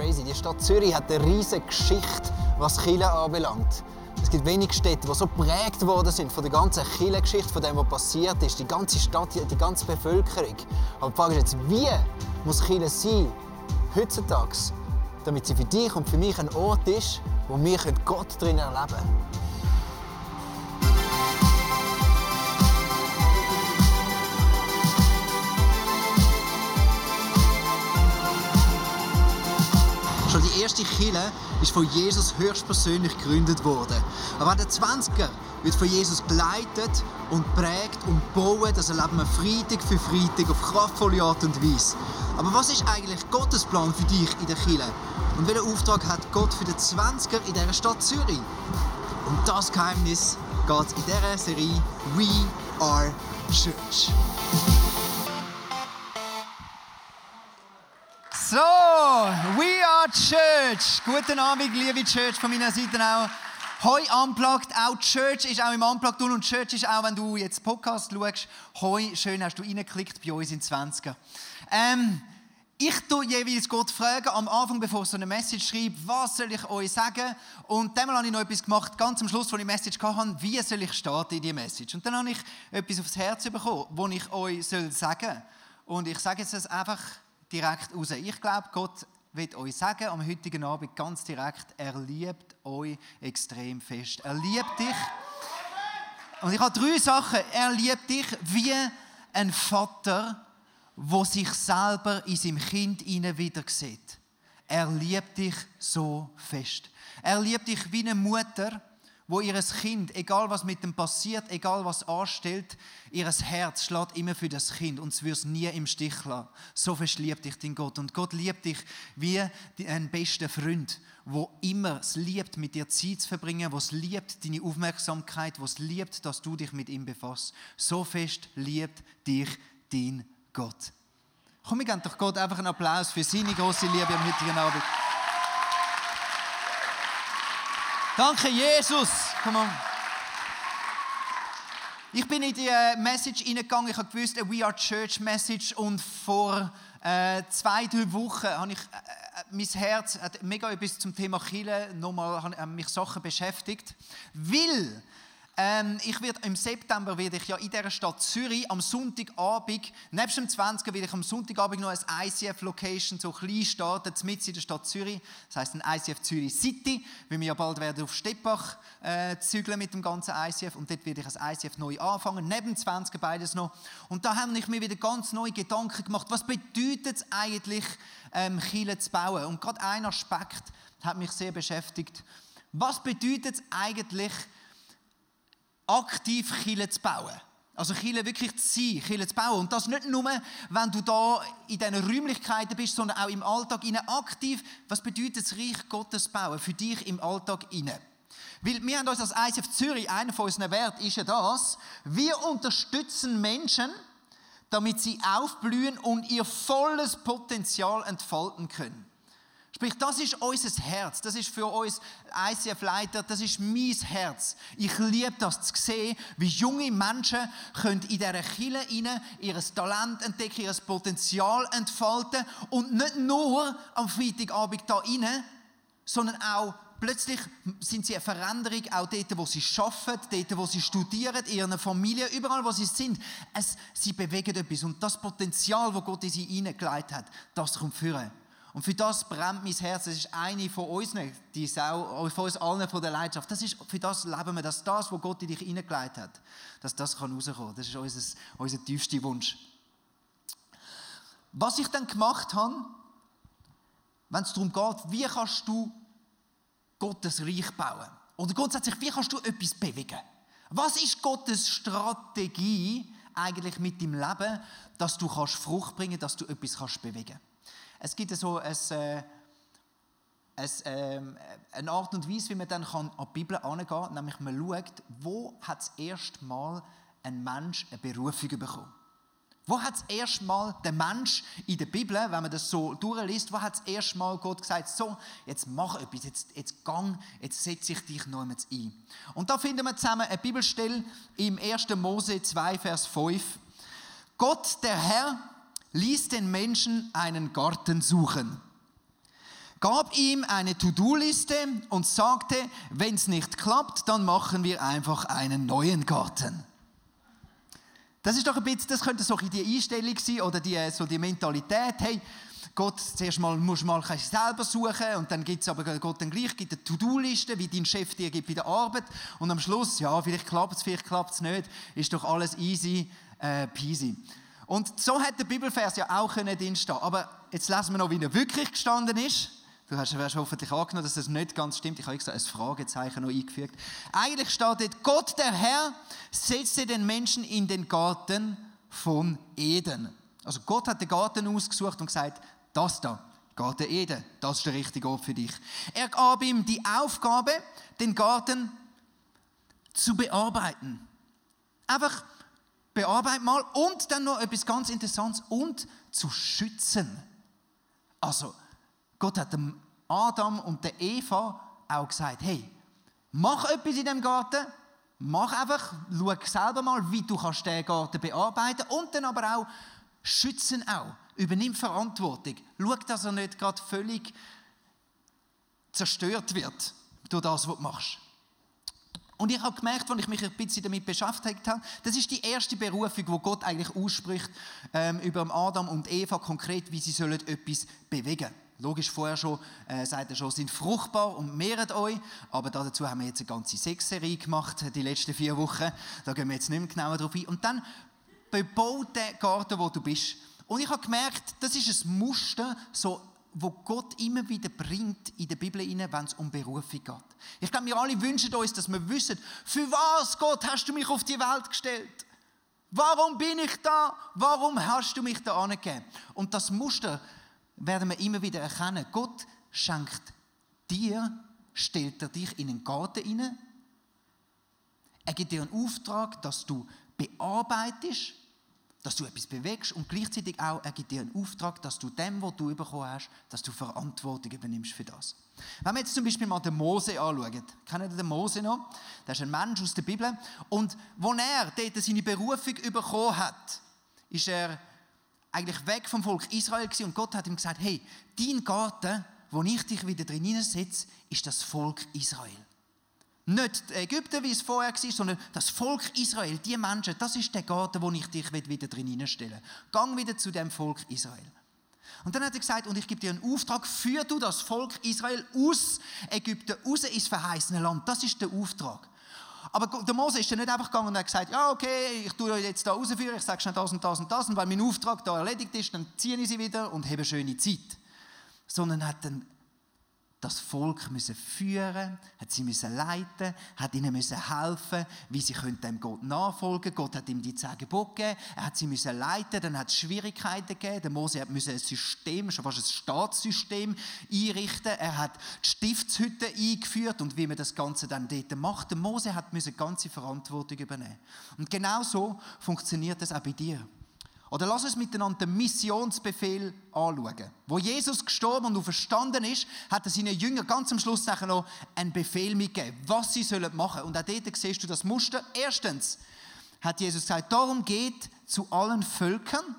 Crazy. Die Stadt Zürich hat eine riesige Geschichte, was Chile anbelangt. Es gibt wenige Städte, die so geprägt worden sind von der ganzen Chile-Geschichte, von dem, was passiert ist. Die ganze Stadt, die ganze Bevölkerung. Aber die Frage ist jetzt, wie muss Chile sein, heutzutage, damit sie für dich und für mich ein Ort ist, wo wir Gott drin erleben können. Erste Kille ist von Jesus höchstpersönlich gegründet worden. Aber der 20er wird von Jesus geleitet und prägt und bauen. Das erleben wir Freitag für Freitag auf kraftvolle Art und Weise. Aber was ist eigentlich Gottes Plan für dich in der Kille? Und welchen Auftrag hat Gott für den 20er in dieser Stadt Zürich? Um das Geheimnis geht in dieser Serie We Are Church. So, we Church. Guten Abend, liebe Church von meiner Seite auch. Hoi Unplugged, auch Church ist auch im Unplugged und Church ist auch, wenn du jetzt Podcast schaust. Hoi, schön hast du reingeklickt bei uns in 20er. Ähm, ich tue jeweils Gott fragen, am Anfang, bevor ich so eine Message schreibe, was soll ich euch sagen? Und dann habe ich noch etwas gemacht, ganz am Schluss, wo ich die Message hatte, wie soll ich starten in die Message? Und dann habe ich etwas aufs Herz bekommen, was ich euch sagen soll. Und ich sage jetzt einfach direkt raus. Ich glaube, Gott wird euch sagen, am heutigen Abend ganz direkt, er liebt euch extrem fest. Er liebt dich. Und ich habe drei Sachen. Er liebt dich wie ein Vater, wo sich selber in seinem Kind wieder sieht. Er liebt dich so fest. Er liebt dich wie eine Mutter, wo ihres Kind, egal was mit dem passiert, egal was anstellt, ihres Herz schlägt immer für das Kind und es wird nie im Stich lassen. So fest liebt dich dein Gott und Gott liebt dich wie ein bester Freund, wo immer es liebt, mit dir Zeit zu verbringen, wo es liebt, deine Aufmerksamkeit, wo es liebt, dass du dich mit ihm befasst. So fest liebt dich dein Gott. Komm, wir geben doch Gott einfach einen Applaus für seine große Liebe am heutigen Abend. Danke, Jesus. Komm on. Ich bin in die äh, Message hineingegangen. Ich habe gewusst, eine We Are Church Message. Und vor äh, zwei, drei Wochen habe ich, äh, äh mein Herz hat mega etwas zum Thema Chile nochmal hat mich Sachen beschäftigt. Weil ähm, ich werde im September werde ich ja in dieser Stadt Zürich am Sonntagabend, nebst dem 20. werde ich am Sonntagabend noch ein ICF-Location so klein starten, mitten in der Stadt Zürich. Das heisst ein ICF Zürich City, weil wir ja bald werden auf Steppach äh, zügeln mit dem ganzen ICF und dort werde ich ein ICF neu anfangen, neben dem 20. beides noch. Und da habe ich mir wieder ganz neue Gedanken gemacht, was bedeutet es eigentlich, ähm, Kiele zu bauen? Und gerade ein Aspekt hat mich sehr beschäftigt. Was bedeutet es eigentlich, aktiv Chile zu bauen. Also Chile wirklich zu sein, Chile zu bauen. Und das nicht nur, wenn du da in diesen Räumlichkeiten bist, sondern auch im Alltag innen aktiv. Was bedeutet das Reich Gottes bauen für dich im Alltag innen? Weil wir haben uns als ICF Zürich, einer von unseren Werten ist ja das, wir unterstützen Menschen, damit sie aufblühen und ihr volles Potenzial entfalten können. Sprich, das ist unser Herz, das ist für uns ICF-Leiter, das ist mein Herz. Ich liebe das zu sehen, wie junge Menschen können in dieser Kille ihr Talent entdecken, ihr Potenzial entfalten und nicht nur am Freitagabend da rein, sondern auch plötzlich sind sie eine Veränderung, auch dort, wo sie arbeiten, dort, wo sie studieren, in ihrer Familie, überall, wo sie sind. Es, sie bewegen etwas und das Potenzial, das Gott in sie hineingelegt hat, das kommt führen. Und für das brennt mein Herz. Das ist eine von uns, die Sau, von uns allen von der Leidenschaft. Das ist, für das leben wir, dass das, was Gott in dich hineingelegt hat, dass das kann rauskommen. Das ist unser, unser tiefster Wunsch. Was ich dann gemacht habe, wenn es darum geht, wie kannst du Gottes Reich bauen? Oder grundsätzlich, wie kannst du etwas bewegen? Was ist Gottes Strategie eigentlich mit deinem Leben, dass du kannst Frucht bringen, dass du etwas kannst bewegen? Es gibt so ein, äh, es, ähm, eine Art und Weise, wie man dann an die Bibel herangehen kann, nämlich man schaut, wo hat das erste Mal ein Mensch eine Berufung bekommen. Wo hat das erste Mal der Mensch in der Bibel, wenn man das so durchliest, wo hat das erste Mal Gott gesagt, so, jetzt mach etwas, jetzt, jetzt gang, jetzt setze ich dich noch einmal ein. Und da finden wir zusammen eine Bibelstelle im 1. Mose 2, Vers 5. Gott, der Herr, ließ den Menschen einen Garten suchen gab ihm eine To-Do-Liste und sagte, wenn es nicht klappt, dann machen wir einfach einen neuen Garten. Das ist doch ein bisschen, das könnte so die Einstellung sein oder die, so die Mentalität, hey, Gott, zuerst mal musst du mal selber suchen und dann gibt es aber Gott dann gleich gibt eine To-Do-Liste, wie dein Chef dir gibt bei der Arbeit und am Schluss, ja, vielleicht klappt es, vielleicht klappt es nicht, ist doch alles easy äh, peasy. Und so hat der Bibelvers ja auch drin stehen. Aber jetzt lesen wir noch, wie er wirklich gestanden ist. Du hast, hoffentlich angenommen, dass das nicht ganz stimmt. Ich habe extra ein Fragezeichen noch eingefügt. Eigentlich steht dort, Gott der Herr setzte den Menschen in den Garten von Eden. Also Gott hat den Garten ausgesucht und gesagt, das da, Garten Eden, das ist der richtige Ort für dich. Er gab ihm die Aufgabe, den Garten zu bearbeiten. Einfach bearbeiten mal und dann noch etwas ganz Interessantes und zu schützen. Also Gott hat dem Adam und der Eva auch gesagt, hey, mach etwas in dem Garten, mach einfach, schau selber mal, wie du kannst den Garten bearbeiten und dann aber auch schützen auch. Übernimm Verantwortung. Schau, dass er nicht gerade völlig zerstört wird durch das, was du machst. Und ich habe gemerkt, als ich mich ein bisschen damit beschäftigt habe, das ist die erste Berufung, wo Gott eigentlich ausspricht ähm, über Adam und Eva konkret, wie sie sollen etwas bewegen. Logisch, vorher schon, äh, sagt er schon, sind fruchtbar und mehret euch. Aber dazu haben wir jetzt eine ganze Sechsserie gemacht, die letzten vier Wochen. Da gehen wir jetzt nicht mehr genauer drauf ein. Und dann bebaut den Garten, wo du bist. Und ich habe gemerkt, das ist ein Muster, so, wo Gott immer wieder bringt in der Bibel wenn es um Berufung geht. Ich glaube, wir alle wünschen uns, dass wir wissen, für was, Gott, hast du mich auf die Welt gestellt? Warum bin ich da? Warum hast du mich da angegeben? Und das Muster, werden wir immer wieder erkennen, Gott schenkt dir, stellt er dich in einen Garten hinein. Er gibt dir einen Auftrag, dass du bearbeitest, dass du etwas bewegst und gleichzeitig auch, er gibt dir einen Auftrag, dass du dem, was du bekommen hast, dass du Verantwortung übernimmst für das. Wenn wir jetzt zum Beispiel mal den Mose anschauen, kennen ihr den Mose noch? Das ist ein Mensch aus der Bibel und wo er dort seine Berufung bekommen hat, ist er eigentlich weg vom Volk Israel gewesen und Gott hat ihm gesagt, hey, dein Garten, wo ich dich wieder drin setze, ist das Volk Israel. Nicht Ägypten, wie es vorher war, sondern das Volk Israel, die Menschen, das ist der Garten, wo ich dich wieder drin stelle. Gang wieder zu dem Volk Israel. Und dann hat er gesagt, und ich gebe dir einen Auftrag, führ du das Volk Israel aus Ägypten, raus ins verheißene Land. Das ist der Auftrag. Aber der Mose ist dann nicht einfach gegangen und hat gesagt, ja, okay, ich tue euch jetzt da rausführen, ich sage schnell das und das und das, und weil mein Auftrag da erledigt ist, dann ziehe ich sie wieder und habe eine schöne Zeit. Sondern hat dann das Volk müssen führen, hat sie müssen leiten, hat ihnen müssen helfen, wie sie dem Gott nachfolgen. Gott hat ihm die zehn gegeben, er hat sie müssen leiten, dann hat es Schwierigkeiten gegeben. Der Mose hat müssen ein System, schon fast ein Staatssystem einrichten. Er hat die Stiftshütte eingeführt und wie man das Ganze dann dort macht. Der Mose hat müssen ganze Verantwortung übernehmen. Und genau so funktioniert das auch bei dir. Oder lass uns miteinander den Missionsbefehl anschauen. Wo Jesus gestorben und verstanden ist, hat er seinen Jüngern ganz am Schluss noch einen Befehl mitgegeben, was sie sollen machen. Und auch dort siehst du das Muster. Erstens hat Jesus gesagt, darum geht zu allen Völkern,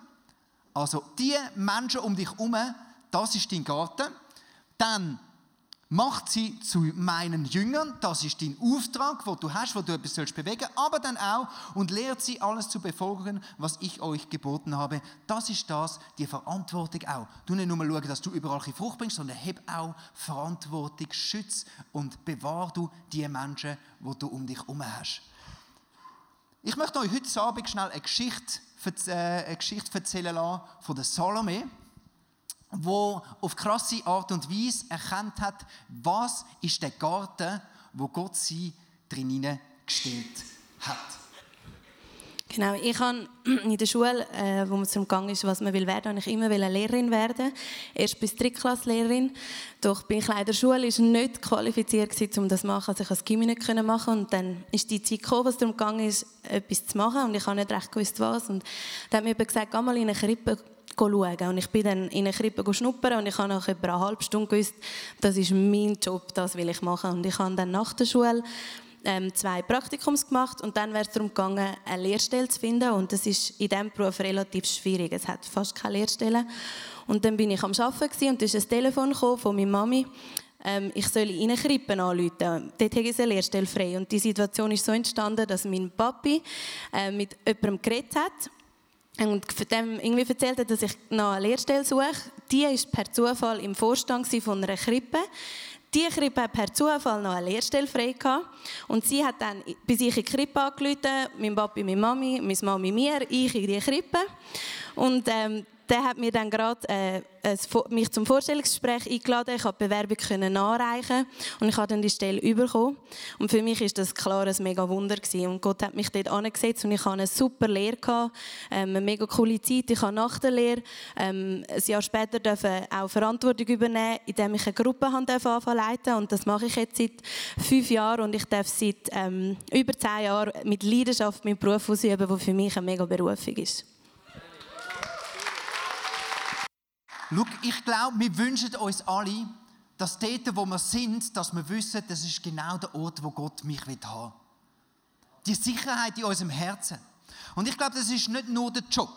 also die Menschen um dich herum, das ist dein Garten. Dann macht sie zu meinen Jüngern. Das ist dein Auftrag, wo du hast, wo du etwas sollst bewegen, aber dann auch und lehrt sie alles zu befolgen, was ich euch geboten habe. Das ist das, die Verantwortung auch. Du nicht nur schauen, dass du überall Frucht bringst, sondern heb auch Verantwortung, schütz und bewahr du die Menschen, wo du um dich herum hast. Ich möchte euch heute Abend schnell eine Geschichte, äh, eine Geschichte erzählen lassen von der Salome wo auf krasse Art und Weise erkannt hat, was ist der Garten, wo Gott sie drinnen gestellt hat. Genau, ich habe in der Schule, äh, wo man zum Gang ist, was man will werden, habe ich immer eine Lehrerin werden. Erst bis Drittklasslehrerin. Doch bin ich leider in der Schule ist nicht qualifiziert gewesen, um das zu machen. Also ich konnte das Gimmi nicht machen. Und dann ist die Zeit gekommen, was darum gegangen ist, etwas zu machen. Und ich habe nicht recht gewusst, was. Und dann hat mir gesagt, geh mal in eine Krippe schauen. Und ich bin dann in eine Krippe schnuppern und ich habe nach etwa eine halbe Stunde gewusst, das ist mein Job, das will ich machen. Und ich habe dann nach der Schule ähm, zwei Praktikums gemacht und dann wäre es darum gegangen, eine Lehrstelle zu finden und das ist in diesem Beruf relativ schwierig. Es hat fast keine Lehrstelle. Und dann bin ich am Arbeiten und da ist ein Telefon von meiner Mami, ähm, ich soll in eine Krippe anrufen. Dort habe ich eine Lehrstelle frei. Und die Situation ist so entstanden, dass mein Papi äh, mit jemandem geredet hat und dem irgendwie erzählt hat, dass ich noch eine Lehrstelle suche. Die war per Zufall im Vorstand von einer Krippe. Die Krippe hat per Zufall noch eine Lehrstelle frei gehabt. Und sie hat dann bei sich in die Krippe angerufen, mein Papi, meine Mami, meine Mami mir, ich in die Krippe. Und ähm, der hat mir dann gerade äh, mich zum Vorstellungsgespräch eingeladen. Ich konnte die Bewerbung können nachreichen und ich habe dann die Stelle bekommen. Und für mich ist das klar ein mega Wunder gewesen. Und Gott hat mich dort angesetzt und ich hatte eine super Lehre gehabt, ähm, eine mega coole Zeit. Ich habe nach der Lehre ähm, ein Jahr später dürfen auch Verantwortung übernehmen, indem ich eine Gruppe anfangen leiten und das mache ich jetzt seit fünf Jahren und ich darf seit ähm, über zehn Jahren mit Leidenschaft meinen Beruf ausüben, der für mich eine mega Berufung ist. Schau, ich glaube, wir wünschen uns alle, dass dort, wo wir sind, dass wir wissen, das ist genau der Ort, wo Gott mich haben will. Die Sicherheit in unserem Herzen. Und ich glaube, das ist nicht nur der Job,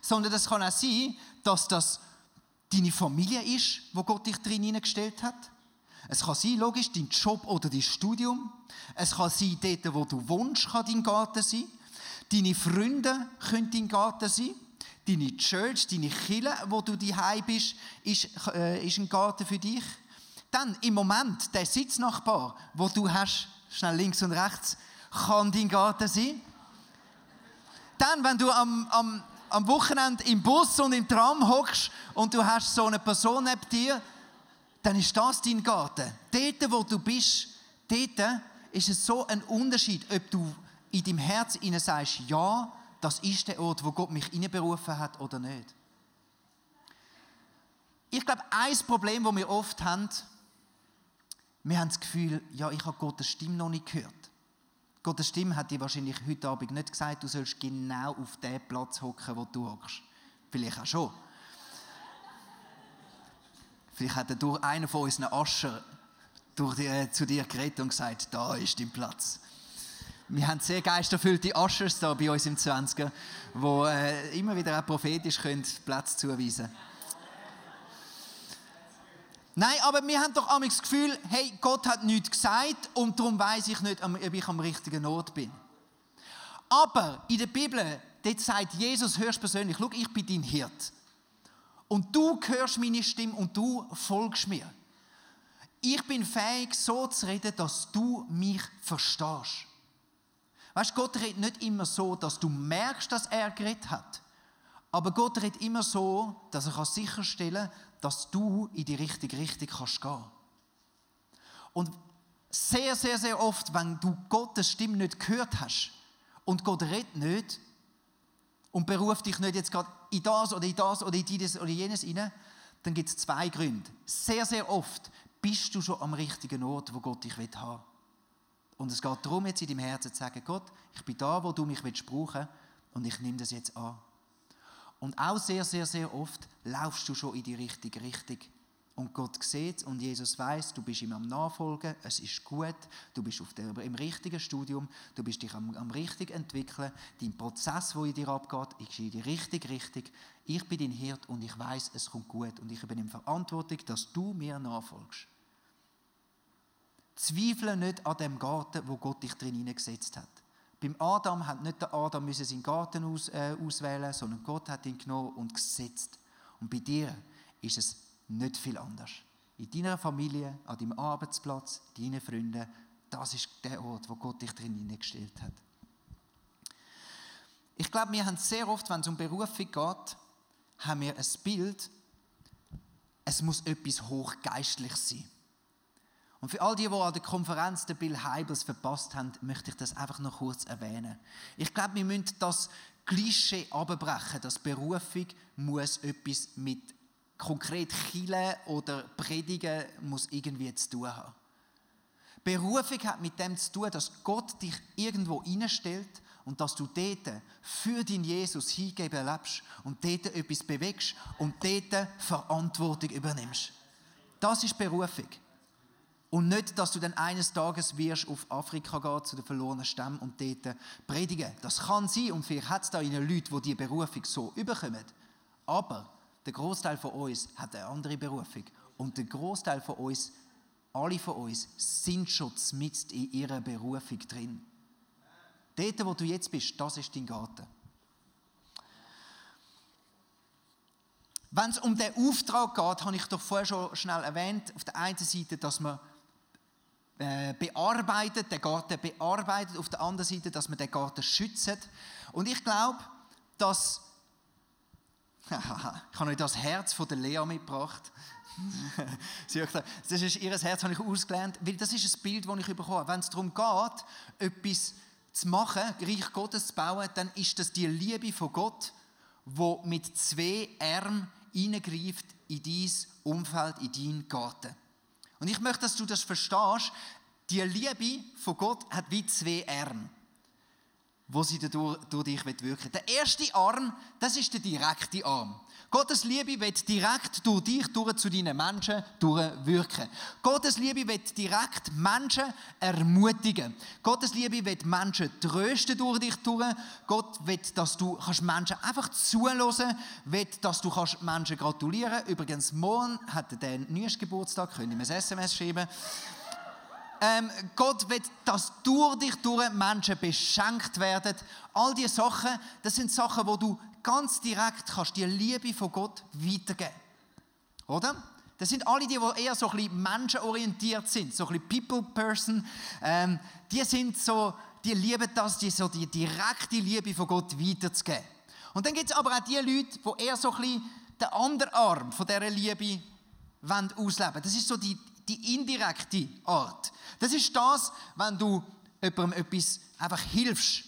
sondern das kann auch sein, dass das deine Familie ist, wo Gott dich drin hineingestellt hat. Es kann sein, logisch, dein Job oder dein Studium. Es kann sein, dort, wo du wohnst, kann dein Garten sein. Deine Freunde können dein Garten sein. Deine Church, deine Kille, wo du daheim bist, ist, äh, ist ein Garten für dich. Dann im Moment der Sitznachbar, wo du hast, schnell links und rechts, kann dein Garten sein. Dann, wenn du am, am, am Wochenende im Bus und im Tram hockst und du hast so eine Person neben dir, dann ist das dein Garten. Dort, wo du bist, dort ist es so ein Unterschied, ob du in deinem Herz sagst, ja, das ist der Ort, wo Gott mich berufen hat oder nicht. Ich glaube, ein Problem, das wir oft haben, wir haben das Gefühl, ja, ich habe Gottes Stimme noch nicht gehört. Gottes Stimme hat dir wahrscheinlich heute Abend nicht gesagt, du sollst genau auf den Platz hocken, wo du hockst. Vielleicht auch schon. Vielleicht hat er einen von unseren Ascher durch die, äh, zu dir geredet und gesagt, da ist dein Platz. Wir haben sehr geisterfüllte Ushers da bei uns im 20er, die äh, immer wieder auch prophetisch können Platz zuweisen können. Nein, aber wir haben doch einmal das Gefühl, hey, Gott hat nichts gesagt und darum weiß ich nicht, ob ich am richtigen Ort bin. Aber in der Bibel, dort sagt Jesus, hörst persönlich, schau, ich bin dein Hirt. Und du hörst meine Stimme und du folgst mir. Ich bin fähig, so zu reden, dass du mich verstehst. Weißt, Gott redet nicht immer so, dass du merkst, dass er geredet hat. Aber Gott redet immer so, dass er sicherstellen kann, dass du in die richtige Richtung kannst gehen. Und sehr, sehr, sehr oft, wenn du Gottes Stimme nicht gehört hast und Gott redet nicht und beruft dich nicht jetzt gerade in das oder in das oder in dieses oder jenes hinein, dann gibt es zwei Gründe. Sehr, sehr oft bist du schon am richtigen Ort, wo Gott dich haben will. Und es geht darum, jetzt in deinem Herzen zu sagen, Gott, ich bin da, wo du mich brauchen willst und ich nehme das jetzt an. Und auch sehr, sehr, sehr oft laufst du schon in die richtige Richtung. Und Gott sieht und Jesus weiß, du bist ihm am Nachfolgen, es ist gut, du bist auf der, im richtigen Studium, du bist dich am, am richtig entwickeln, dein Prozess, wo in dir abgeht, ist in die richtige Richtung. Ich bin dein Hirt und ich weiß, es kommt gut und ich übernehme Verantwortung, dass du mir nachfolgst. Zweifle nicht an dem Garten, wo Gott dich drin hineingesetzt hat. Beim Adam hat nicht der Adam seinen Garten aus, äh, auswählen, sondern Gott hat ihn genommen und gesetzt. Und bei dir ist es nicht viel anders. In deiner Familie, an deinem Arbeitsplatz, deinen Freunden, das ist der Ort, wo Gott dich drin hineingestellt hat. Ich glaube, wir haben sehr oft, wenn es um Berufung geht, haben wir ein Bild, es muss etwas hochgeistlich sein. Und für all die, die an der Konferenz der Bill Heibels verpasst haben, möchte ich das einfach noch kurz erwähnen. Ich glaube, wir müssen das Klischee abbrechen, dass Berufung muss etwas mit konkret Chile oder Predigen muss irgendwie zu tun haben. Berufung hat mit dem zu tun, dass Gott dich irgendwo einstellt und dass du dort für den Jesus hingeben lebst und dort etwas bewegst und dort Verantwortung übernimmst. Das ist Berufung. Und nicht, dass du dann eines Tages wirst auf Afrika gehen zu den verlorenen Stämmen und dort predigen. Das kann sein und vielleicht hat es da Leute, die diese Berufung so überkommen. Aber der Großteil von uns hat eine andere Berufung. Und der Großteil von uns, alle von uns, sind schon mit in ihrer Berufung drin. Dort, wo du jetzt bist, das ist dein Garten. Wenn es um den Auftrag geht, habe ich doch vorher schon schnell erwähnt, auf der einen Seite, dass man bearbeitet, den Garten bearbeitet, auf der anderen Seite, dass man den Garten schützt. Und ich glaube, dass ich habe euch das Herz von der Lea mitgebracht. das ist ihr Herz, habe ich ausgelernt, weil das ist ein Bild, das ich bekomme. Wenn es darum geht, etwas zu machen, Reich Gottes zu bauen, dann ist das die Liebe von Gott, wo mit zwei Armen eingreift in dein Umfeld, in deinen Garten. Und ich möchte, dass du das verstehst. Die Liebe von Gott hat wie zwei Arme, wo sie durch, dich wirken will. Der erste Arm, das ist der direkte Arm. Gottes Liebe wird direkt durch dich, durch zu deinen Menschen durchwirken. Gottes Liebe wird direkt Menschen ermutigen. Gottes Liebe wird Menschen trösten durch dich durch. Gott wird, dass du kannst Menschen einfach zuhören, wird, dass du kannst Menschen gratulieren. Übrigens, morgen hat er den neuesten Geburtstag, könnt ihr mir ein SMS schreiben. Ähm, Gott will, dass durch dich durch Menschen beschenkt werden. All diese Sachen, das sind Sachen, wo du ganz direkt kannst die Liebe von Gott weitergeben. Oder? Das sind alle die, die eher so ein bisschen menschenorientiert sind, so ein bisschen People-Person. Ähm, die sind so, die lieben das, die so die direkte Liebe von Gott weiterzugeben. Und dann gibt es aber auch die Leute, die eher so ein bisschen den anderen Arm von dieser Liebe wollen ausleben Das ist so die, die indirekte Art. Das ist das, wenn du jemandem etwas einfach hilfst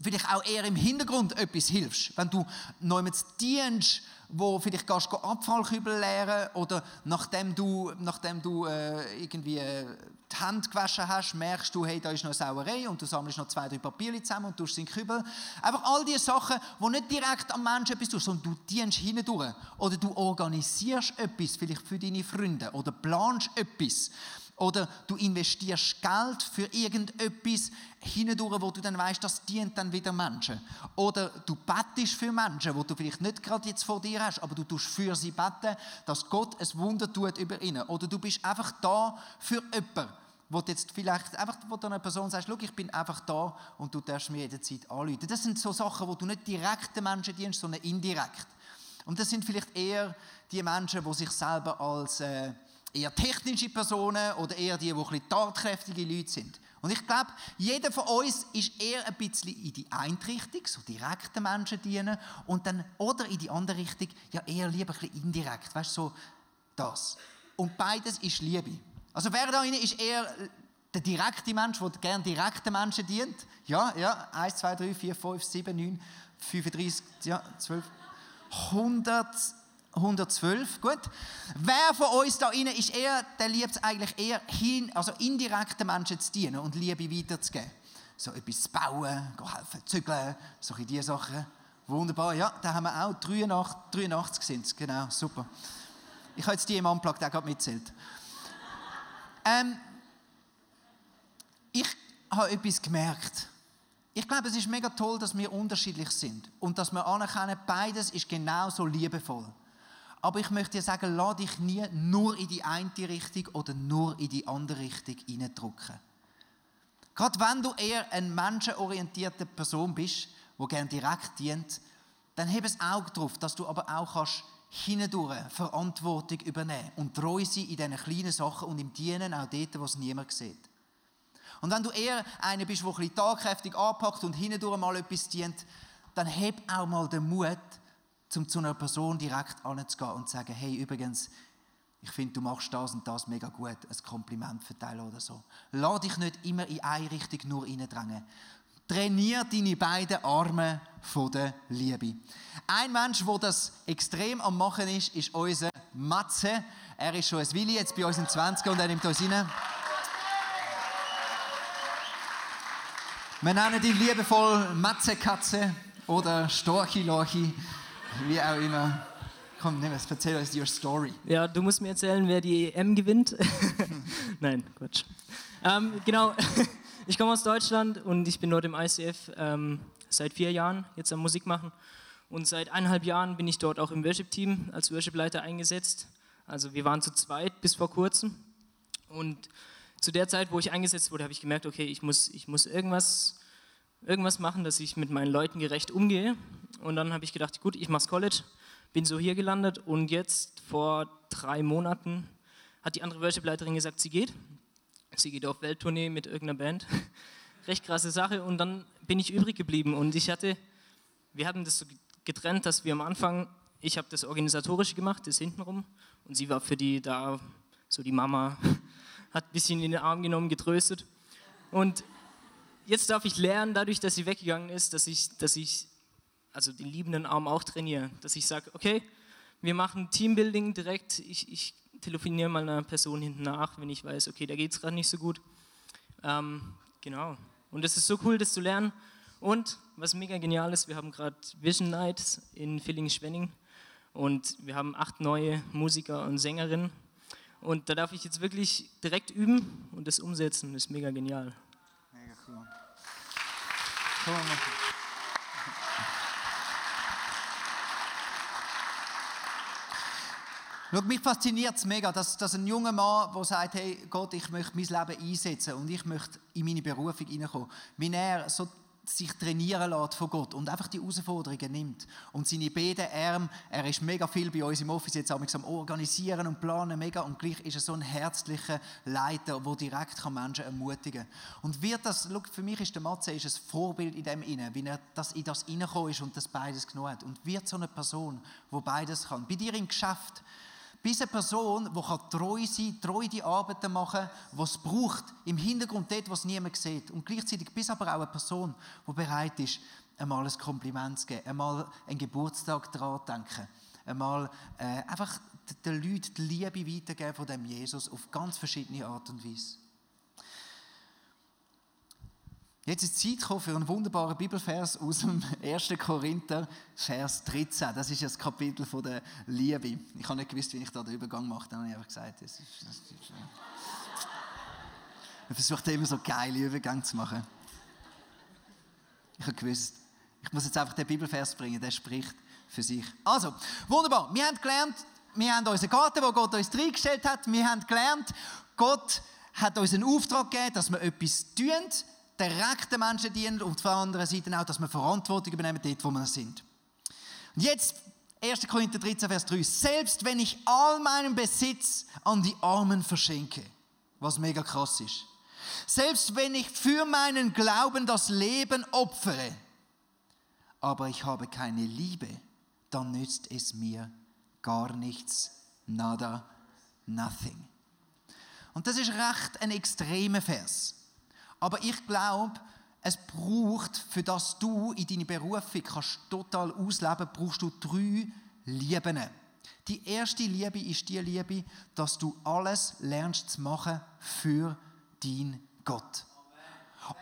vielleicht auch eher im Hintergrund etwas hilfst. Wenn du neu dienst, wo vielleicht gehst du Abfallkübel leeren oder nachdem du, nachdem du äh, irgendwie äh, die Hände gewaschen hast, merkst du, hey, da ist noch eine Sauerei und du sammelst noch zwei, drei Papiere zusammen und tust sie in den Kübel. Einfach all diese Sachen, die nicht direkt am Menschen etwas tust, sondern du dienst hindurch. Oder du organisierst etwas, vielleicht für deine Freunde oder planst etwas. Oder du investierst Geld für irgendetwas hindurch, wo du dann weißt, das dient dann wieder Menschen. Oder du bettest für Menschen, wo du vielleicht nicht gerade jetzt vor dir hast, aber du tust für sie beten, dass Gott ein Wunder tut über ihnen. Oder du bist einfach da für jemanden, wo du jetzt vielleicht einfach, wo du einer Person sagst, ich bin einfach da und du darfst mir jederzeit anrufen. Das sind so Sachen, wo du nicht direkt den Menschen dienst, sondern indirekt. Und das sind vielleicht eher die Menschen, die sich selber als äh, eher technische Personen oder eher die, die ein tatkräftige Leute sind. Und ich glaube, jeder von uns ist eher ein bisschen in die eine Richtung, so direkt den Menschen dienen, und dann, oder in die andere Richtung, ja eher lieber ein bisschen indirekt, weißt du, so das. Und beides ist Liebe. Also wer da ist eher der direkte Mensch, der gerne direkten Menschen dient? Ja, ja, 1, 2, 3, 4, 5, 7, 9, 35, ja, 12, 100, 112, gut. Wer von uns da innen ist eher, der liebt es eigentlich eher, hin, also indirekten Menschen zu dienen und Liebe weiterzugeben. So etwas zu bauen, helfen, zügeln, solche diese Sachen. Wunderbar, ja, da haben wir auch 83, 83 sind es, genau, super. Ich habe jetzt die im Unplugged auch gerade mitzählt. Ähm, ich habe etwas gemerkt. Ich glaube, es ist mega toll, dass wir unterschiedlich sind und dass wir anerkennen, beides ist genauso liebevoll. Aber ich möchte dir sagen, lass dich nie nur in die eine Richtung oder nur in die andere Richtung hineindrücken. Gerade wenn du eher eine menschenorientierte Person bist, die gerne direkt dient, dann heb es Auge darauf, dass du aber auch kannst hindurch Verantwortung übernehmen und treu sein in diesen kleinen Sachen und im Dienen auch dort, wo es niemand sieht. Und wenn du eher einer bist, der ein bisschen tagkräftig anpackt und hindurch mal etwas dient, dann heb auch mal den Mut, um zu einer Person direkt anzugehen und zu sagen, hey, übrigens, ich finde, du machst das und das mega gut, ein Kompliment verteilen oder so. Lass dich nicht immer in eine Richtung nur reindrängen. Trainier deine beiden Arme von der Liebe. Ein Mensch, der das extrem am Machen ist, ist unser Matze. Er ist schon ein Willi jetzt bei uns im 20 und er nimmt uns rein. Wir nennen ihn liebevoll Matze-Katze oder Storchi-Lorchi, wie auch immer. Komm, nimm es, erzähl uns your story. Ja, du musst mir erzählen, wer die EM gewinnt. Nein, Quatsch. Ähm, genau, ich komme aus Deutschland und ich bin dort im ICF ähm, seit vier Jahren jetzt am Musik machen. Und seit eineinhalb Jahren bin ich dort auch im Worship-Team als Worship-Leiter eingesetzt. Also wir waren zu zweit bis vor kurzem. Und zu der Zeit, wo ich eingesetzt wurde, habe ich gemerkt, okay, ich muss, ich muss irgendwas, irgendwas machen, dass ich mit meinen Leuten gerecht umgehe. Und dann habe ich gedacht, gut, ich mache College, bin so hier gelandet und jetzt vor drei Monaten hat die andere Worship-Leiterin gesagt, sie geht. Sie geht auf Welttournee mit irgendeiner Band. Recht krasse Sache. Und dann bin ich übrig geblieben und ich hatte, wir hatten das so getrennt, dass wir am Anfang, ich habe das Organisatorische gemacht, das hintenrum und sie war für die da, so die Mama, hat ein bisschen in den Arm genommen, getröstet. Und jetzt darf ich lernen, dadurch, dass sie weggegangen ist, dass ich, dass ich also den liebenden Arm auch trainiere. Dass ich sage, okay, wir machen Teambuilding direkt. Ich, ich telefoniere mal einer Person hinten nach, wenn ich weiß, okay, da geht es gerade nicht so gut. Ähm, genau. Und es ist so cool, das zu lernen. Und was mega genial ist, wir haben gerade Vision Nights in Villingen-Schwenning und wir haben acht neue Musiker und Sängerinnen und da darf ich jetzt wirklich direkt üben und das umsetzen. Das ist mega genial. Mega cool. Komm mal. Schau, mich fasziniert es mega, dass, dass ein junger Mann, der sagt, hey Gott, ich möchte mein Leben einsetzen und ich möchte in meine Berufung hineinkommen, wie er so sich trainieren lässt von Gott und einfach die Herausforderungen nimmt. Und seine beiden Arme, er ist mega viel bei uns im Office jetzt am Organisieren und Planen, mega, und gleich ist er so ein herzlicher Leiter, der direkt Menschen ermutigen kann. Und wird das, schau, für mich ist der Matze ist ein Vorbild in dem inne, wie er das in das reingekommen ist und das beides genommen hat. Und wird so eine Person, wo beides kann. Bei dir im Geschäft, bis eine Person, die treu sein kann, treu die Arbeiten machen, die es braucht, im Hintergrund dort, was niemand sieht. Und gleichzeitig bis aber auch eine Person, die bereit ist, einmal ein Kompliment zu geben, einmal einen Geburtstag daran zu denken, einmal äh, einfach den Leuten die Liebe weitergeben von dem Jesus auf ganz verschiedene Art und Weise. Jetzt ist Zeit gekommen für einen wunderbaren Bibelvers aus dem 1. Korinther, Vers 13. Das ist das Kapitel von der Liebe. Ich habe nicht gewusst, wie ich da den Übergang mache. Dann habe ich einfach gesagt, das ist, das ist Man versucht immer so geile Übergänge zu machen. Ich habe gewusst, ich muss jetzt einfach den Bibelvers bringen, der spricht für sich. Also, wunderbar. Wir haben gelernt, wir haben unsere Garten, wo Gott uns reingestellt hat. Wir haben gelernt, Gott hat uns einen Auftrag gegeben, dass wir etwas tun direkt den Menschen dienen und auf der anderen Seite auch, dass wir Verantwortung übernehmen dort, wo wir sind. Und jetzt 1. Korinther 13, Vers 3. Selbst wenn ich all meinen Besitz an die Armen verschenke, was mega krass ist. Selbst wenn ich für meinen Glauben das Leben opfere, aber ich habe keine Liebe, dann nützt es mir gar nichts. Nada, nothing. Und das ist recht ein extremer Vers. Aber ich glaube, es braucht, für das du in deine Berufung kannst total ausleben, brauchst du drei Lieben. Die erste Liebe ist die Liebe, dass du alles lernst zu machen für deinen Gott.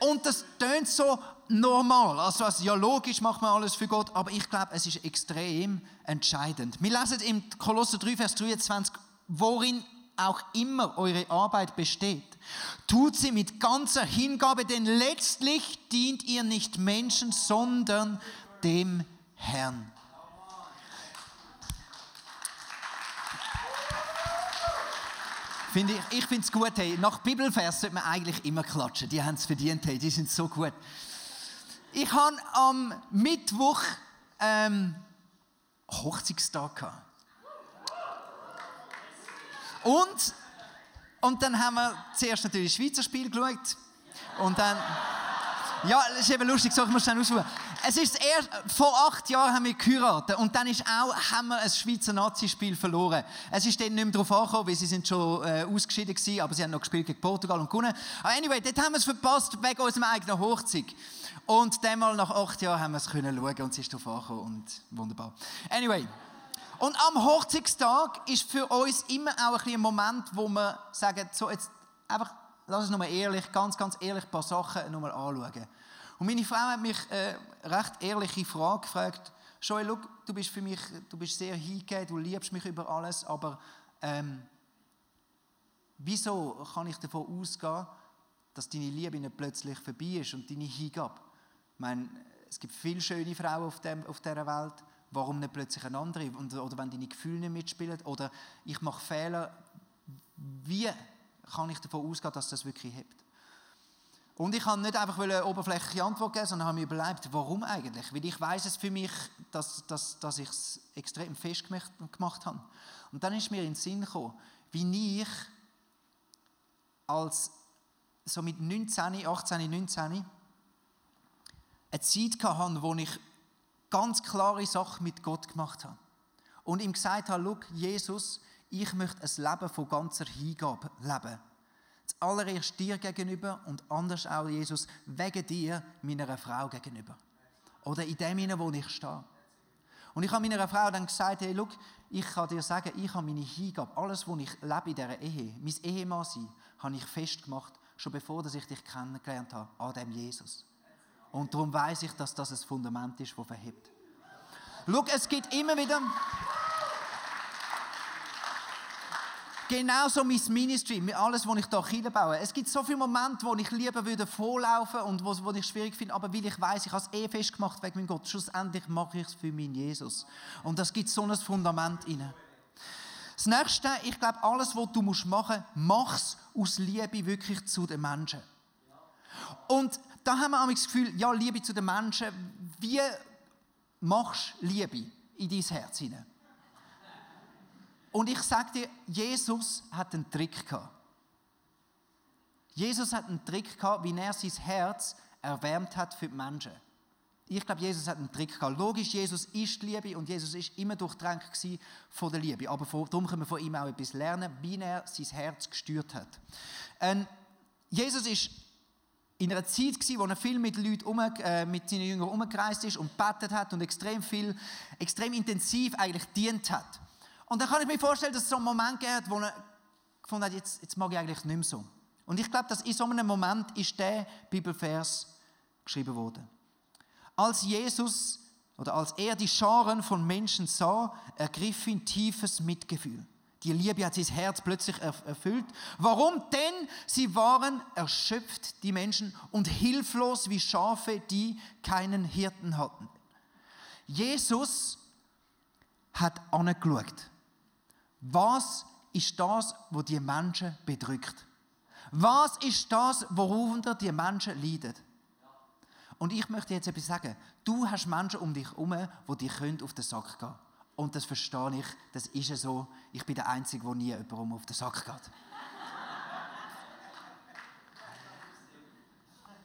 Und das tönt so normal. Also, also, ja, logisch macht man alles für Gott, aber ich glaube, es ist extrem entscheidend. Wir lesen im Kolosser 3, Vers 23, worin auch immer eure Arbeit besteht, tut sie mit ganzer Hingabe, denn letztlich dient ihr nicht Menschen, sondern dem Herrn. Finde ich ich finde es gut, hey, nach Bibelvers sollte man eigentlich immer klatschen. Die haben es verdient, hey, die sind so gut. Ich habe am Mittwoch ähm, Hochzeitstag gehabt. Und, und dann haben wir zuerst natürlich Schweizer Spiel geschaut. Und dann, Ja, das ist eben lustig, so ich muss schnell ausruhen. Es ist erst, vor acht Jahren haben wir geheiratet und dann ist auch, haben wir ein Schweizer Nazi-Spiel verloren. Es ist dann nicht mehr darauf angekommen, weil sie sind schon äh, ausgeschieden gewesen, aber sie haben noch gespielt gegen Portugal und gewonnen. Aber anyway, dort haben wir es verpasst, wegen unserem eigenen Hochzeit. Und dann mal nach acht Jahren haben wir es können schauen und sie ist darauf angekommen und wunderbar. Anyway. Und am Hochzeitstag ist für uns immer auch ein, ein Moment, wo wir sagen, so jetzt einfach, lass uns nochmal ehrlich, ganz, ganz ehrlich ein paar Sachen nochmal anschauen. Und meine Frau hat mich äh, recht ehrliche Frage gefragt. Joel, look, du bist für mich, du bist sehr hingegeben, du liebst mich über alles, aber ähm, wieso kann ich davon ausgehen, dass deine Liebe nicht plötzlich vorbei ist und deine Hingabe? Ich meine, es gibt viele schöne Frauen auf, dem, auf dieser Welt. Warum nicht plötzlich eine andere? Oder wenn deine Gefühle nicht mitspielen? Oder ich mache Fehler. Wie kann ich davon ausgehen, dass das wirklich hebt? Und ich habe nicht einfach eine oberflächliche Antwort geben, sondern habe mir überlegt, warum eigentlich? Weil ich weiß es für mich, dass, dass, dass ich es extrem fest gemacht, gemacht habe. Und dann ist mir in den Sinn gekommen, wie ich als so mit 19, 18, 19 eine Zeit hatte, wo ich ganz klare Sachen mit Gott gemacht habe. Und ihm gesagt habe, Schau, Jesus, ich möchte ein Leben von ganzer Hingabe leben. Zuallererst dir gegenüber und anders auch, Jesus, wegen dir, meiner Frau gegenüber. Oder in dem hinein, wo ich stehe. Und ich habe meiner Frau dann gesagt, hey, look, ich kann dir sagen, ich habe meine Hingabe, alles, was ich lebe in dieser Ehe, mein Ehemann sein, habe ich festgemacht, schon bevor dass ich dich kennengelernt habe, an dem Jesus. Und darum weiß ich, dass das ein Fundament ist, das verhebt. Schau, es gibt immer wieder... Genauso mein Ministry, alles, was ich hier baue. Es gibt so viele Momente, wo ich lieber würde vorlaufen und wo, wo ich schwierig finde, aber weil ich weiß, ich habe es eh festgemacht wegen meinem Gott. Schlussendlich mache ich es für meinen Jesus. Und das gibt so ein Fundament inne. Das Nächste, ich glaube, alles, was du machen musst, mach es aus Liebe wirklich zu den Menschen. Und da haben wir das Gefühl, ja, Liebe zu den Menschen, wie machst du Liebe in dein Herz hinein? Und ich sage dir, Jesus hat einen Trick gehabt. Jesus hat einen Trick gehabt, wie er sein Herz erwärmt hat für die Menschen. Ich glaube, Jesus hat einen Trick gehabt. Logisch, Jesus ist Liebe und Jesus ist immer durchdrängt von der Liebe. Aber darum können wir von ihm auch etwas lernen, wie er sein Herz gestört hat. Ähm, Jesus ist in einer Zeit gewesen, wo er viel mit Leuten um, äh, mit seinen Jüngern umgereist ist und betet hat und extrem viel, extrem intensiv eigentlich dient hat. Und dann kann ich mir vorstellen, dass es so einen Moment gab, wo er gefunden hat, jetzt, jetzt mag ich eigentlich nicht mehr so. Und ich glaube, dass in so einem Moment ist der Bibelvers geschrieben worden. Als Jesus oder als er die Scharen von Menschen sah, ergriff ihn tiefes Mitgefühl. Die Liebe hat sein Herz plötzlich erfüllt. Warum? Denn sie waren erschöpft, die Menschen, und hilflos wie Schafe, die keinen Hirten hatten. Jesus hat angeschaut. Was ist das, wo die Menschen bedrückt? Was ist das, worunter die Menschen leiden? Und ich möchte jetzt etwas sagen. Du hast Menschen um dich herum, die dir auf den Sack gehen können. Und das verstehe ich, das ist ja so. Ich bin der Einzige, der nie jemandem auf den Sack geht.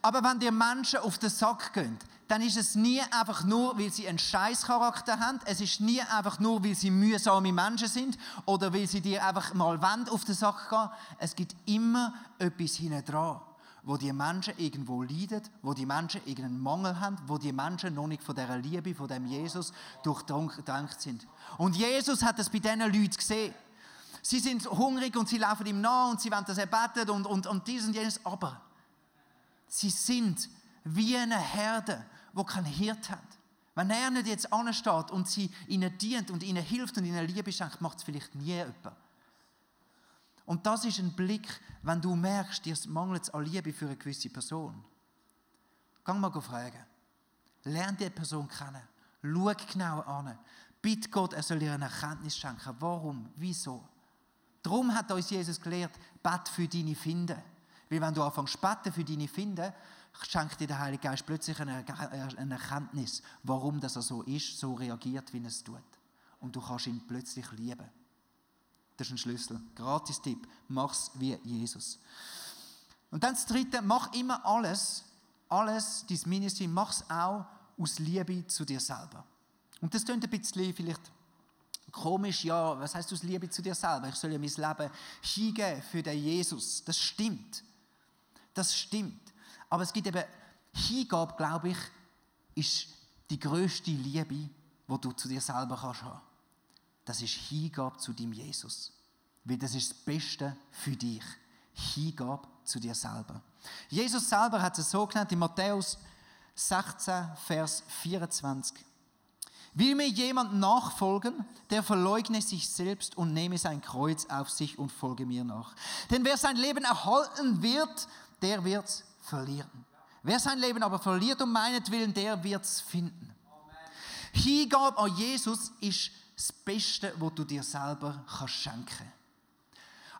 Aber wenn dir Menschen auf den Sack gehen, dann ist es nie einfach nur, weil sie einen Scheißcharakter haben. Es ist nie einfach nur, weil sie mühsame Menschen sind oder weil sie dir einfach mal auf den Sack gehen. Es gibt immer etwas hinten dran wo die Menschen irgendwo leiden, wo die Menschen irgendeinen Mangel haben, wo die Menschen noch nicht von dieser Liebe, von dem Jesus durchdrängt sind. Und Jesus hat es bei diesen Leuten gesehen. Sie sind hungrig und sie laufen ihm nach und sie wollen, dass er betet und, und, und dies und jenes. Aber sie sind wie eine Herde, wo kein Hirt hat. Wenn er nicht jetzt ansteht und sie ihnen dient und ihnen hilft und ihnen Liebe schenkt, macht es vielleicht nie jemand. Und das ist ein Blick, wenn du merkst, dir mangelt an Liebe für eine gewisse Person. Geh mal fragen. Lern die Person kennen. Schau genau an. Bitte Gott, er soll ihr eine Erkenntnis schenken. Warum? Wieso? Darum hat uns Jesus gelehrt, bet für deine Finden. Weil wenn du anfängst beten für deine Finden, schenkt dir der Heilige Geist plötzlich eine, Erkenntnis, warum das er so ist, so reagiert, wie er es tut. Und du kannst ihn plötzlich lieben. Das ist ein Schlüssel. Gratis-Tipp. Mach's wie Jesus. Und dann das dritte, mach immer alles, alles, dein Ministry, mach es auch aus Liebe zu dir selber. Und das klingt ein bisschen vielleicht komisch, ja, was heißt aus Liebe zu dir selber? Ich soll ja mein Leben hingeben für den Jesus. Das stimmt. Das stimmt. Aber es gibt eben Hingabe, glaube ich, ist die größte Liebe, die du zu dir selber kannst haben. Das ist Hingabe zu deinem Jesus. Weil das ist das Beste für dich. Hingabe zu dir selber. Jesus selber hat es so genannt in Matthäus 16, Vers 24. Will mir jemand nachfolgen, der verleugne sich selbst und nehme sein Kreuz auf sich und folge mir nach. Denn wer sein Leben erhalten wird, der wird es verlieren. Wer sein Leben aber verliert um meinetwillen, der wird es finden. Hingabe an Jesus ist das Beste, was du dir selber kannst schenken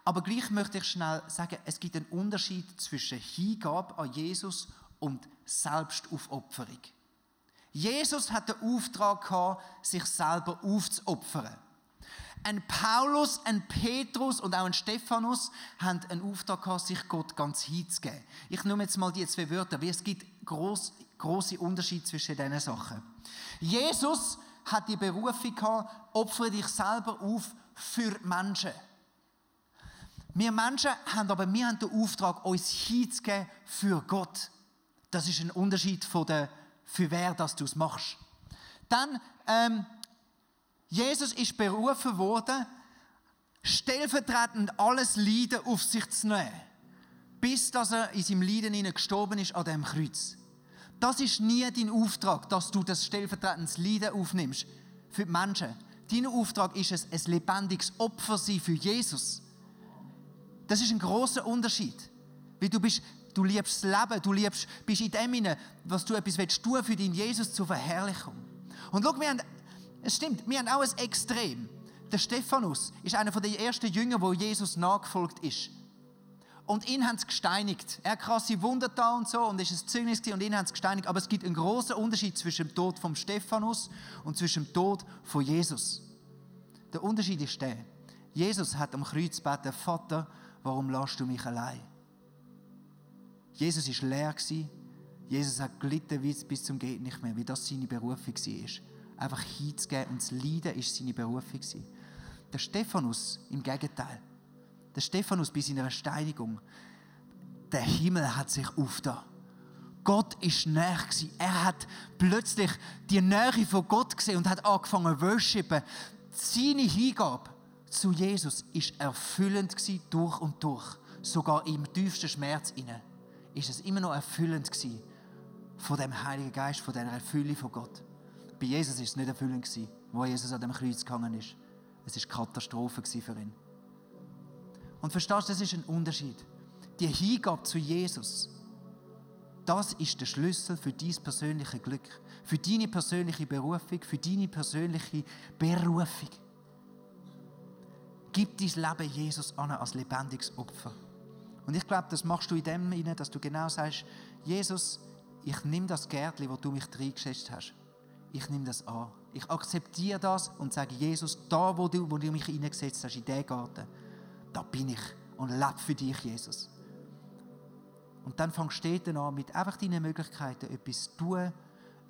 Aber gleich möchte ich schnell sagen, es gibt einen Unterschied zwischen Hingabe an Jesus und Selbstaufopferung. Jesus hat den Auftrag gehabt, sich selber aufzuopfern. Ein Paulus, ein Petrus und auch ein Stephanus haben einen Auftrag gehabt, sich Gott ganz hinzugeben. Ich nehme jetzt mal die zwei Wörter, weil es gibt groß, große Unterschiede zwischen diesen Sachen. Jesus hat die Berufung gehabt, opfere dich selber auf für Menschen. Wir Menschen haben aber wir haben den Auftrag, uns hinzugeben für Gott. Das ist ein Unterschied von der für wer das du es machst. Dann, ähm, Jesus ist berufen worden, stellvertretend alles Leiden auf sich zu nehmen, bis dass er in seinem Leiden gestorben ist an dem Kreuz. Das ist nie dein Auftrag, dass du das stellvertretende Leiden aufnimmst für die Menschen. Dein Auftrag ist es, ein lebendiges Opfer sein für Jesus. Das ist ein großer Unterschied. Weil du bist Du liebst das Leben, du liebst, bist in dem hinein, was du etwas willst tun für deinen Jesus zur Verherrlichung. Und schau, wir haben, es stimmt, wir haben auch ein Extrem. Der Stephanus ist einer der ersten Jünger, wo Jesus nachgefolgt ist. Und ihn haben sie gesteinigt. Er hat krasse Wunder da und so und ist ein Zeugnis und ihn haben sie gesteinigt. Aber es gibt einen großen Unterschied zwischen dem Tod von Stephanus und zwischen dem Tod von Jesus. Der Unterschied ist der, Jesus hat am Kreuz gebeten, Vater, warum lässt du mich allein? Jesus war leer. Jesus hat gelitten bis zum Geht nicht mehr, wie das seine Berufung war. Einfach hinzugeben und zu leiden war seine Berufung. Der Stephanus im Gegenteil. Der Stephanus bei seiner Steinigung. Der Himmel hat sich aufgetan. Gott ist näher Er hat plötzlich die Nähe von Gott gesehen und hat angefangen zu worshipen. Seine Hingabe zu Jesus ist erfüllend durch und durch. Sogar im tiefsten Schmerz inne ist es immer noch erfüllend gewesen von dem Heiligen Geist, von dieser Erfüllung von Gott. Bei Jesus ist es nicht erfüllend gewesen, wo Jesus an dem Kreuz gegangen ist. Es ist Katastrophe für ihn. Und verstehst du, das ist ein Unterschied. Die Hingabe zu Jesus, das ist der Schlüssel für dein persönliche Glück, für deine persönliche Berufung, für deine persönliche Berufung. Gib dein Leben Jesus an als lebendiges Opfer. Und ich glaube, das machst du in dem Sinne, dass du genau sagst, Jesus, ich nehme das Gärtchen, wo du mich reingesetzt hast. Ich nehme das an. Ich akzeptiere das und sage, Jesus, da, wo du, wo du mich hineingesetzt hast, in diesen Garten, da bin ich und lebe für dich, Jesus. Und dann fangst du an, mit einfach deinen Möglichkeiten etwas zu tun,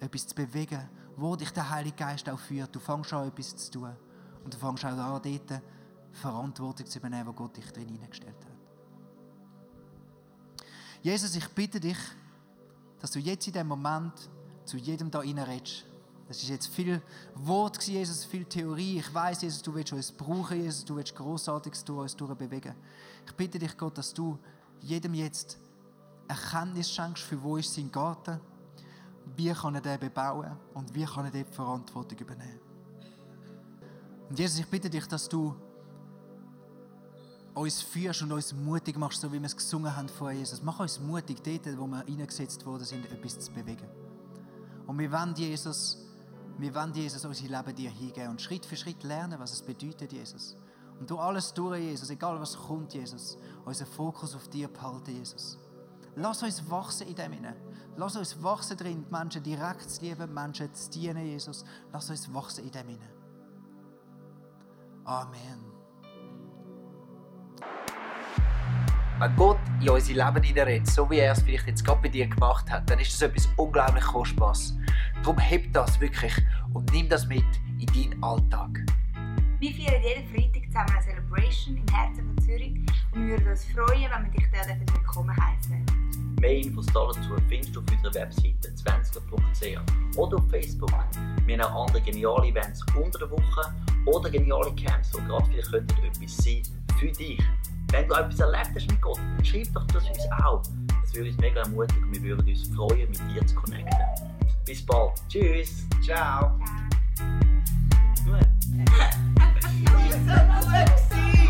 etwas zu bewegen, wo dich der Heilige Geist auch führt. Du fängst an, etwas zu tun. Und du fängst auch an, dort Verantwortung zu übernehmen, wo Gott dich drin hineingestellt hat. Jesus, ich bitte dich, dass du jetzt in dem Moment zu jedem da redest. Das ist jetzt viel Wort, Jesus, viel Theorie. Ich weiß, Jesus, du willst uns brauchen, Jesus, du willst Großartiges durch uns durchbewegen. Ich bitte dich, Gott, dass du jedem jetzt Erkenntnis schenkst, für wo ist sein Garten, wie kann er den bebauen und wie kann er dort Verantwortung übernehmen. Und Jesus, ich bitte dich, dass du uns führst und uns mutig machst, so wie wir es gesungen haben vor Jesus. Mach uns mutig, dort, wo wir eingesetzt worden sind, etwas zu bewegen. Und wir wollen Jesus, wir wollen Jesus unser Leben dir hingeben und Schritt für Schritt lernen, was es bedeutet, Jesus. Und du alles durch, Jesus, egal was kommt, Jesus, unseren Fokus auf dir behalten, Jesus. Lass uns wachsen in dem hinein. Lass uns wachsen drin, die Menschen direkt zu lieben, Menschen zu dienen, Jesus. Lass uns wachsen in dem hinein. Amen. Wenn Gott in unser Leben hineinredet, so wie er es vielleicht jetzt gerade bei dir gemacht hat, dann ist das etwas unglaublich Kostbares. Darum heb das wirklich und nimm das mit in deinen Alltag. Wir feiern jeden Freitag zusammen eine Celebration im Herzen von Zürich und wir würden uns freuen, wenn wir dich dort willkommen heißen. Mehr Infos dazu findest du auf unserer Webseite 20.ch oder auf Facebook. Wir haben auch andere geniale Events unter der Woche oder geniale Camps, die gerade vielleicht könnten etwas sein für dich wenn du etwas erlebt hast mit Gott, dann schreib doch das uns auch. Das würde uns mega ermutigen und wir würden uns freuen, mit dir zu connecten. Bis bald. Tschüss. Ciao. Ciao. Gut.